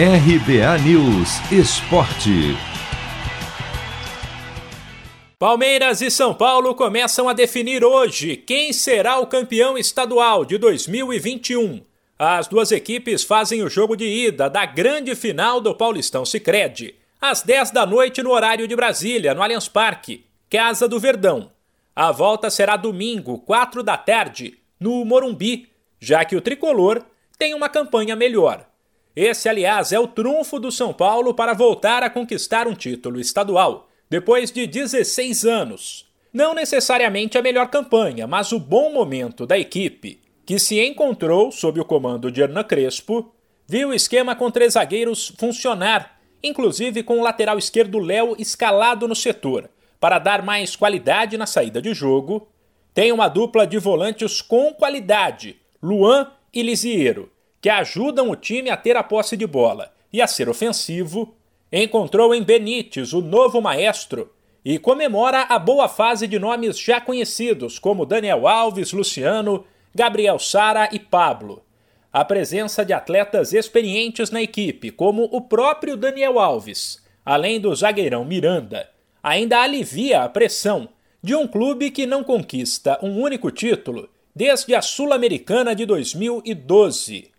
RBA News Esporte. Palmeiras e São Paulo começam a definir hoje quem será o campeão estadual de 2021. As duas equipes fazem o jogo de ida da grande final do Paulistão Sicredi, às 10 da noite no horário de Brasília, no Allianz Parque, Casa do Verdão. A volta será domingo, 4 da tarde, no Morumbi, já que o tricolor tem uma campanha melhor. Esse, aliás, é o trunfo do São Paulo para voltar a conquistar um título estadual, depois de 16 anos. Não necessariamente a melhor campanha, mas o bom momento da equipe, que se encontrou sob o comando de Hernan Crespo, viu o esquema com três zagueiros funcionar, inclusive com o lateral esquerdo Léo escalado no setor, para dar mais qualidade na saída de jogo. Tem uma dupla de volantes com qualidade, Luan e Lisiero, que ajudam o time a ter a posse de bola e a ser ofensivo, encontrou em Benítez o novo maestro e comemora a boa fase de nomes já conhecidos como Daniel Alves, Luciano, Gabriel Sara e Pablo. A presença de atletas experientes na equipe, como o próprio Daniel Alves, além do zagueirão Miranda, ainda alivia a pressão de um clube que não conquista um único título desde a Sul-Americana de 2012.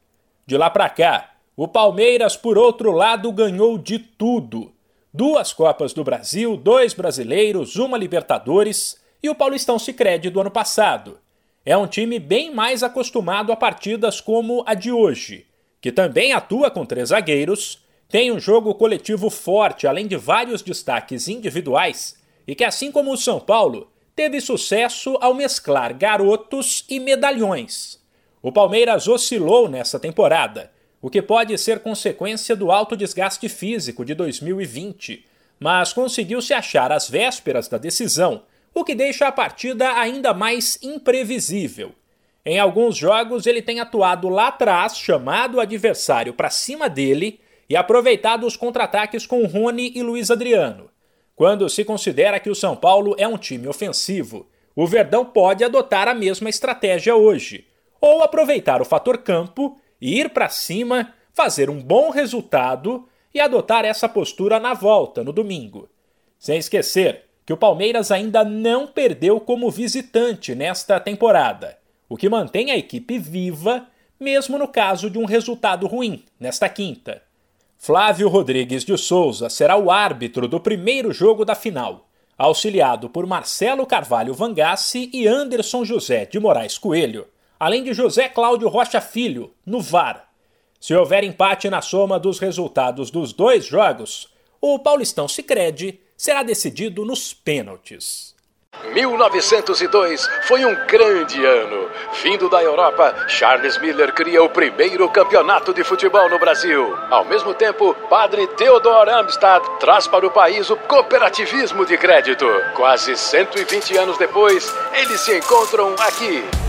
De lá para cá, o Palmeiras, por outro lado, ganhou de tudo. Duas Copas do Brasil, dois brasileiros, uma Libertadores e o Paulistão Sicredi do ano passado. É um time bem mais acostumado a partidas como a de hoje, que também atua com três zagueiros, tem um jogo coletivo forte, além de vários destaques individuais, e que, assim como o São Paulo, teve sucesso ao mesclar garotos e medalhões. O Palmeiras oscilou nessa temporada, o que pode ser consequência do alto desgaste físico de 2020, mas conseguiu se achar às vésperas da decisão, o que deixa a partida ainda mais imprevisível. Em alguns jogos, ele tem atuado lá atrás, chamado o adversário para cima dele e aproveitado os contra-ataques com Rony e Luiz Adriano. Quando se considera que o São Paulo é um time ofensivo, o Verdão pode adotar a mesma estratégia hoje ou aproveitar o fator campo e ir para cima, fazer um bom resultado e adotar essa postura na volta no domingo. Sem esquecer que o Palmeiras ainda não perdeu como visitante nesta temporada, o que mantém a equipe viva, mesmo no caso de um resultado ruim nesta quinta. Flávio Rodrigues de Souza será o árbitro do primeiro jogo da final, auxiliado por Marcelo Carvalho Vangassi e Anderson José de Moraes Coelho além de José Cláudio Rocha Filho, no VAR. Se houver empate na soma dos resultados dos dois jogos, o Paulistão Sicredi será decidido nos pênaltis. 1902 foi um grande ano. Vindo da Europa, Charles Miller cria o primeiro campeonato de futebol no Brasil. Ao mesmo tempo, padre Theodor Amstad traz para o país o cooperativismo de crédito. Quase 120 anos depois, eles se encontram aqui.